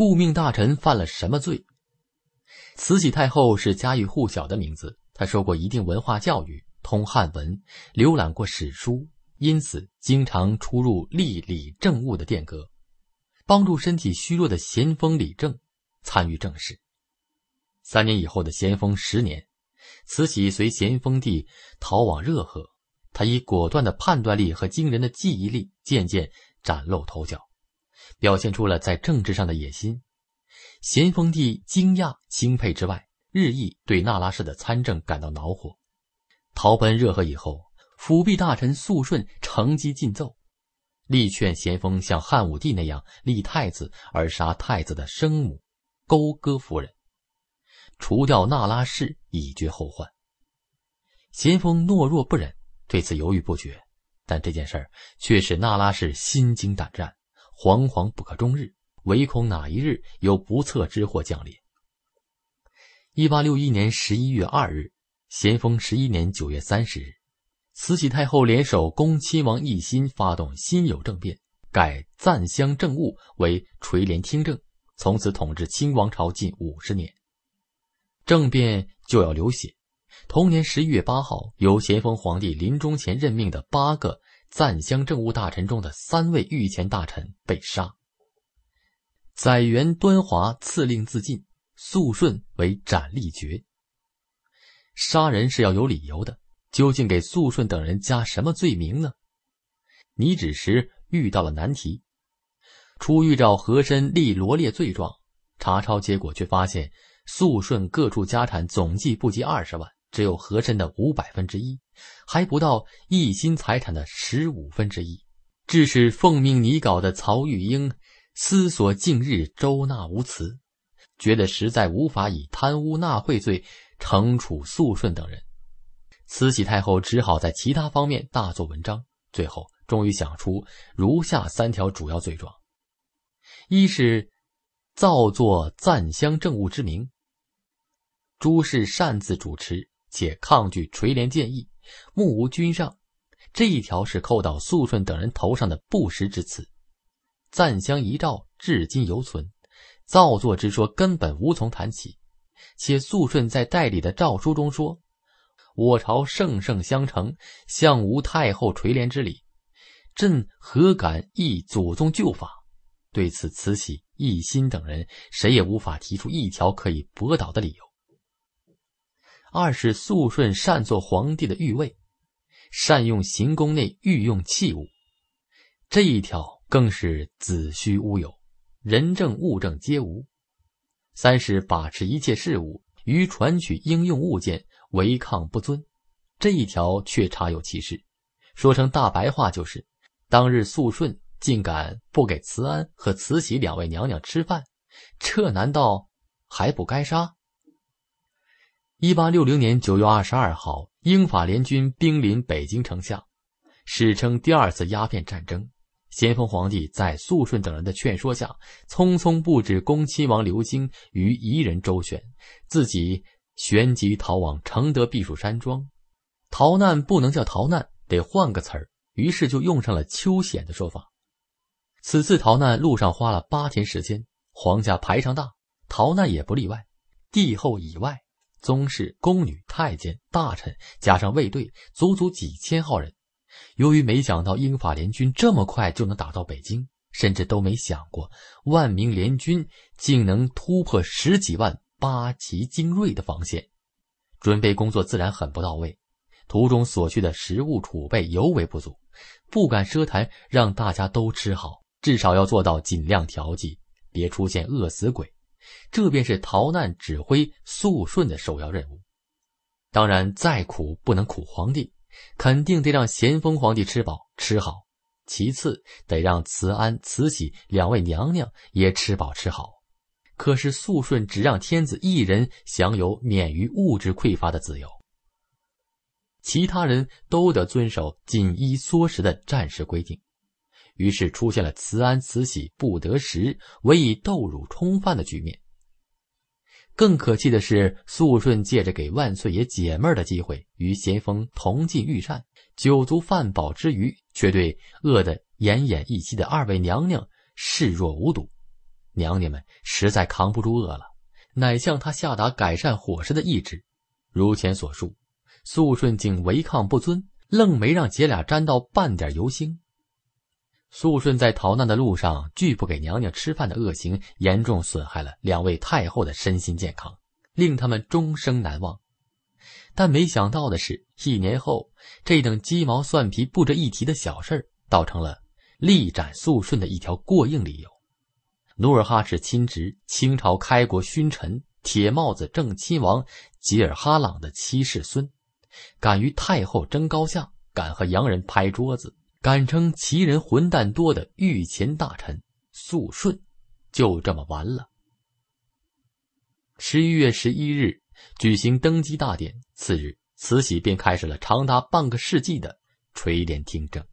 顾命大臣犯了什么罪？慈禧太后是家喻户晓的名字，她受过一定文化教育，通汉文，浏览过史书，因此经常出入吏礼政务的殿阁，帮助身体虚弱的咸丰理政，参与政事。三年以后的咸丰十年，慈禧随咸丰帝逃往热河，她以果断的判断力和惊人的记忆力，渐渐崭露头角，表现出了在政治上的野心。咸丰帝惊讶钦佩之外，日益对那拉氏的参政感到恼火。逃奔热河以后，辅弼大臣肃顺乘机进奏，力劝咸丰像汉武帝那样立太子而杀太子的生母勾哥夫人，除掉那拉氏以绝后患。咸丰懦弱不忍，对此犹豫不决，但这件事儿却使那拉氏心惊胆战，惶惶不可终日。唯恐哪一日有不测之祸降临。一八六一年十一月二日，咸丰十一年九月三十日，慈禧太后联手恭亲王奕欣发动辛酉政变，改赞襄政务为垂帘听政，从此统治清王朝近五十年。政变就要流血，同年十一月八号，由咸丰皇帝临终前任命的八个赞襄政务大臣中的三位御前大臣被杀。载元端华赐令自尽，肃顺为斩立决。杀人是要有理由的，究竟给肃顺等人加什么罪名呢？拟旨时遇到了难题，初预照和珅立罗列罪状，查抄结果却发现肃顺各处家产总计不及二十万，只有和珅的五百分之一，还不到一心财产的十五分之一，致使奉命拟稿的曹玉英。思索近日，周纳无辞，觉得实在无法以贪污纳贿罪惩处肃顺等人。慈禧太后只好在其他方面大做文章，最后终于想出如下三条主要罪状：一是造作赞襄政务之名；诸事擅自主持，且抗拒垂帘建议，目无君上。这一条是扣到肃顺等人头上的不实之词。赞襄遗诏至今犹存，造作之说根本无从谈起。且肃顺在代理的诏书中说：“我朝圣圣相承，向无太后垂帘之礼，朕何敢议祖宗旧法？”对此，慈禧、奕欣等人谁也无法提出一条可以驳倒的理由。二是肃顺擅做皇帝的御位，善用行宫内御用器物，这一条。更是子虚乌有，人证物证皆无。三是把持一切事务，于传取应用物件违抗不遵，这一条却查有其事。说成大白话就是：当日肃顺竟敢不给慈安和慈禧两位娘娘吃饭，这难道还不该杀？一八六零年九月二十二号，英法联军兵临北京城下，史称第二次鸦片战争。咸丰皇帝在肃顺等人的劝说下，匆匆布置恭亲王刘京与夷人周旋，自己旋即逃往承德避暑山庄。逃难不能叫逃难，得换个词儿，于是就用上了秋险的说法。此次逃难路上花了八天时间，皇家排场大，逃难也不例外。帝后以外，宗室、宫女、太监、大臣，加上卫队，足足几千号人。由于没想到英法联军这么快就能打到北京，甚至都没想过万名联军竟能突破十几万八旗精锐的防线，准备工作自然很不到位。途中所需的食物储备尤为不足，不敢奢谈让大家都吃好，至少要做到尽量调剂，别出现饿死鬼。这便是逃难指挥肃顺的首要任务。当然，再苦不能苦皇帝。肯定得让咸丰皇帝吃饱吃好，其次得让慈安、慈禧两位娘娘也吃饱吃好。可是肃顺只让天子一人享有免于物质匮乏的自由，其他人都得遵守紧衣缩食的战时规定。于是出现了慈安、慈禧不得食，唯以豆乳充饭的局面。更可气的是，肃顺借着给万岁爷解闷的机会，与咸丰同进御膳，酒足饭饱之余，却对饿得奄奄一息的二位娘娘视若无睹。娘娘们实在扛不住饿了，乃向他下达改善伙食的懿旨。如前所述，肃顺竟违抗不遵，愣没让姐俩沾到半点油腥。肃顺在逃难的路上拒不给娘娘吃饭的恶行，严重损害了两位太后的身心健康，令他们终生难忘。但没想到的是，一年后，这等鸡毛蒜皮不值一提的小事儿，倒成了力斩肃顺的一条过硬理由。努尔哈赤亲侄、清朝开国勋臣、铁帽子正亲王吉尔哈朗的七世孙，敢与太后争高下，敢和洋人拍桌子，敢称奇人混蛋多的御前大臣肃顺，就这么完了。十一月十一日。举行登基大典，次日，慈禧便开始了长达半个世纪的垂帘听政。